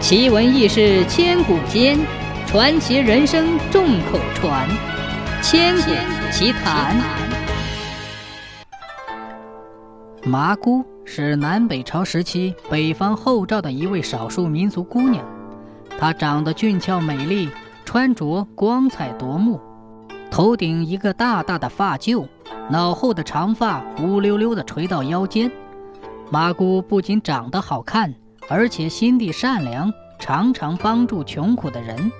奇闻异事千古间，传奇人生众口传。千古奇谈。麻姑是南北朝时期北方后赵的一位少数民族姑娘，她长得俊俏美丽，穿着光彩夺目，头顶一个大大的发髻，脑后的长发乌溜溜的垂到腰间。麻姑不仅长得好看，而且心地善良，常常帮助穷苦的人。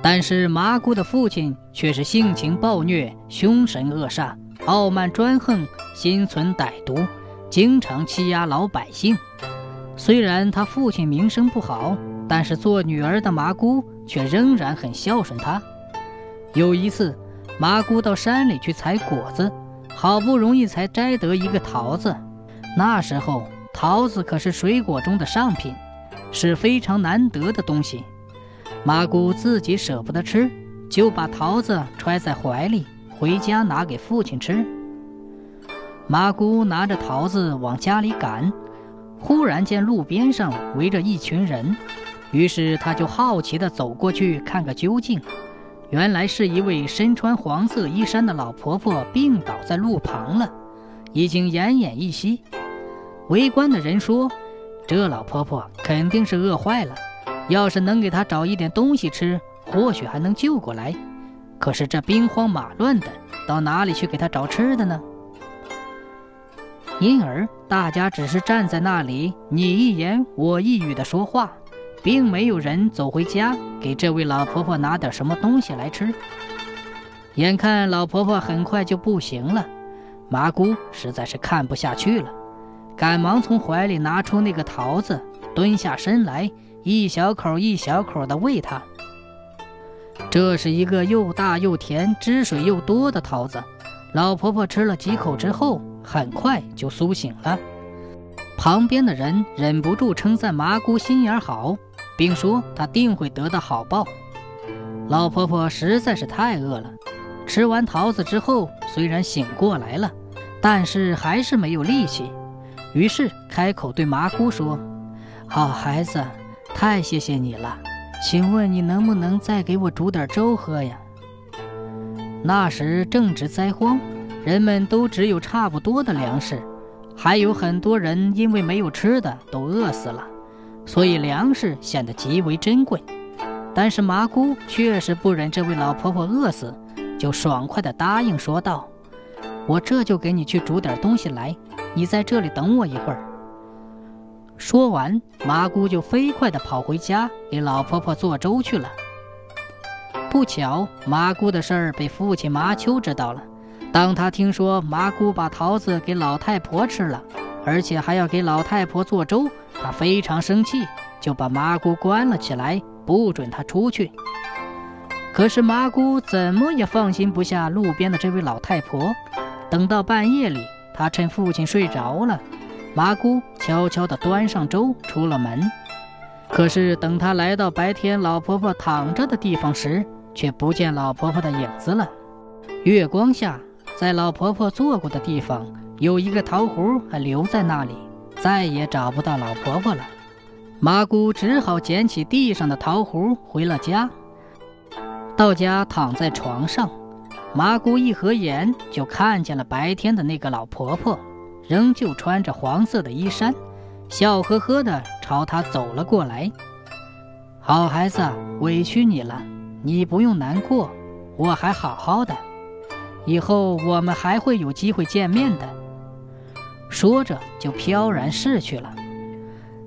但是麻姑的父亲却是性情暴虐、凶神恶煞、傲慢专横、心存歹毒，经常欺压老百姓。虽然他父亲名声不好，但是做女儿的麻姑却仍然很孝顺他。有一次，麻姑到山里去采果子，好不容易才摘得一个桃子。那时候，桃子可是水果中的上品，是非常难得的东西。麻姑自己舍不得吃，就把桃子揣在怀里，回家拿给父亲吃。麻姑拿着桃子往家里赶，忽然见路边上围着一群人，于是他就好奇地走过去看个究竟。原来是一位身穿黄色衣衫的老婆婆病倒在路旁了，已经奄奄一息。围观的人说：“这老婆婆肯定是饿坏了，要是能给她找一点东西吃，或许还能救过来。可是这兵荒马乱的，到哪里去给她找吃的呢？”因而大家只是站在那里，你一言我一语的说话，并没有人走回家给这位老婆婆拿点什么东西来吃。眼看老婆婆很快就不行了，麻姑实在是看不下去了。赶忙从怀里拿出那个桃子，蹲下身来，一小口一小口地喂它。这是一个又大又甜、汁水又多的桃子。老婆婆吃了几口之后，很快就苏醒了。旁边的人忍不住称赞麻姑心眼好，并说她定会得到好报。老婆婆实在是太饿了，吃完桃子之后，虽然醒过来了，但是还是没有力气。于是开口对麻姑说：“好孩子，太谢谢你了，请问你能不能再给我煮点粥喝呀？”那时正值灾荒，人们都只有差不多的粮食，还有很多人因为没有吃的都饿死了，所以粮食显得极为珍贵。但是麻姑确实不忍这位老婆婆饿死，就爽快地答应说道：“我这就给你去煮点东西来。”你在这里等我一会儿。说完，麻姑就飞快地跑回家给老婆婆做粥去了。不巧，麻姑的事儿被父亲麻秋知道了。当他听说麻姑把桃子给老太婆吃了，而且还要给老太婆做粥，他非常生气，就把麻姑关了起来，不准她出去。可是麻姑怎么也放心不下路边的这位老太婆，等到半夜里。他趁父亲睡着了，麻姑悄悄地端上粥出了门。可是等他来到白天老婆婆躺着的地方时，却不见老婆婆的影子了。月光下，在老婆婆坐过的地方有一个桃核还留在那里，再也找不到老婆婆了。麻姑只好捡起地上的桃核回了家。到家躺在床上。麻姑一合眼，就看见了白天的那个老婆婆，仍旧穿着黄色的衣衫，笑呵呵地朝她走了过来。好孩子，委屈你了，你不用难过，我还好好的，以后我们还会有机会见面的。说着，就飘然逝去了。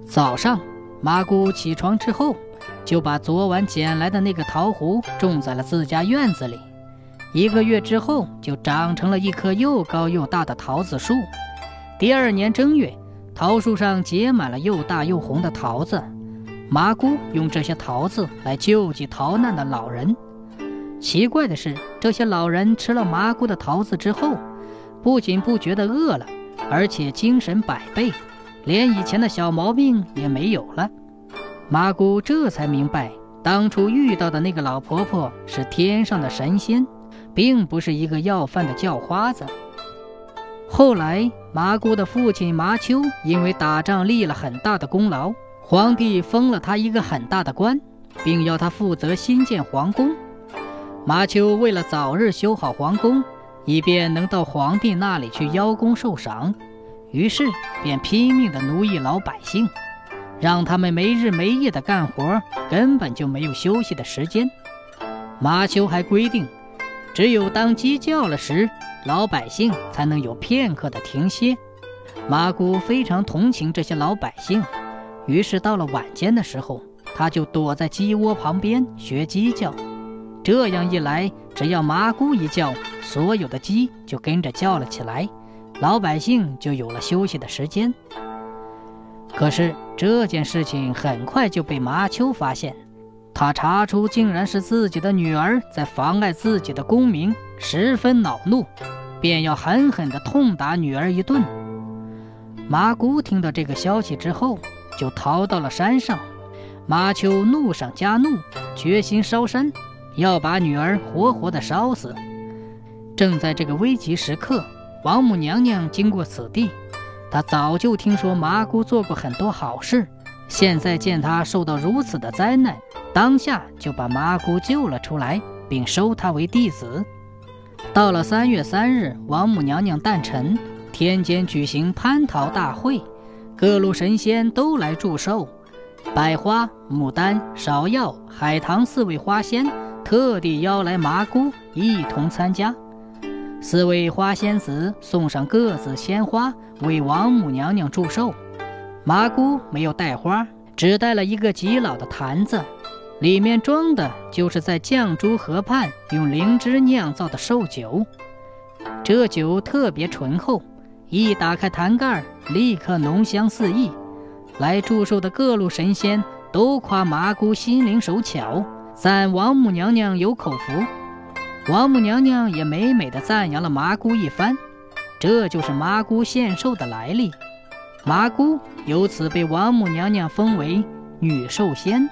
早上，麻姑起床之后，就把昨晚捡来的那个桃核种在了自家院子里。一个月之后，就长成了一棵又高又大的桃子树。第二年正月，桃树上结满了又大又红的桃子。麻姑用这些桃子来救济逃难的老人。奇怪的是，这些老人吃了麻姑的桃子之后，不仅不觉得饿了，而且精神百倍，连以前的小毛病也没有了。麻姑这才明白，当初遇到的那个老婆婆是天上的神仙。并不是一个要饭的叫花子。后来，麻姑的父亲麻秋因为打仗立了很大的功劳，皇帝封了他一个很大的官，并要他负责新建皇宫。麻丘为了早日修好皇宫，以便能到皇帝那里去邀功受赏，于是便拼命地奴役老百姓，让他们没日没夜地干活，根本就没有休息的时间。麻丘还规定，只有当鸡叫了时，老百姓才能有片刻的停歇。麻姑非常同情这些老百姓。于是到了晚间的时候，他就躲在鸡窝旁边学鸡叫。这样一来，只要麻姑一叫，所有的鸡就跟着叫了起来，老百姓就有了休息的时间。可是这件事情很快就被麻丘发现，他查出竟然是自己的女儿在妨碍自己的功名，十分恼怒，便要狠狠地痛打女儿一顿。麻姑听到这个消息之后。就逃到了山上，麻丘怒上加怒，决心烧山，要把女儿活活的烧死。正在这个危急时刻，王母娘娘经过此地，她早就听说麻姑做过很多好事，现在见她受到如此的灾难，当下就把麻姑救了出来，并收她为弟子。到了三月三日，王母娘娘诞辰，天间举行蟠桃大会。各路神仙都来祝寿，百花、牡丹、芍药、海棠四位花仙特地邀来麻姑一同参加。四位花仙子送上各自鲜花，为王母娘娘祝寿。麻姑没有带花，只带了一个极老的坛子，里面装的就是在绛珠河畔用灵芝酿造的寿酒。这酒特别醇厚。一打开坛盖，立刻浓香四溢。来祝寿的各路神仙都夸麻姑心灵手巧，赞王母娘娘有口福。王母娘娘也美美的赞扬了麻姑一番。这就是麻姑献寿的来历。麻姑由此被王母娘娘封为女寿仙。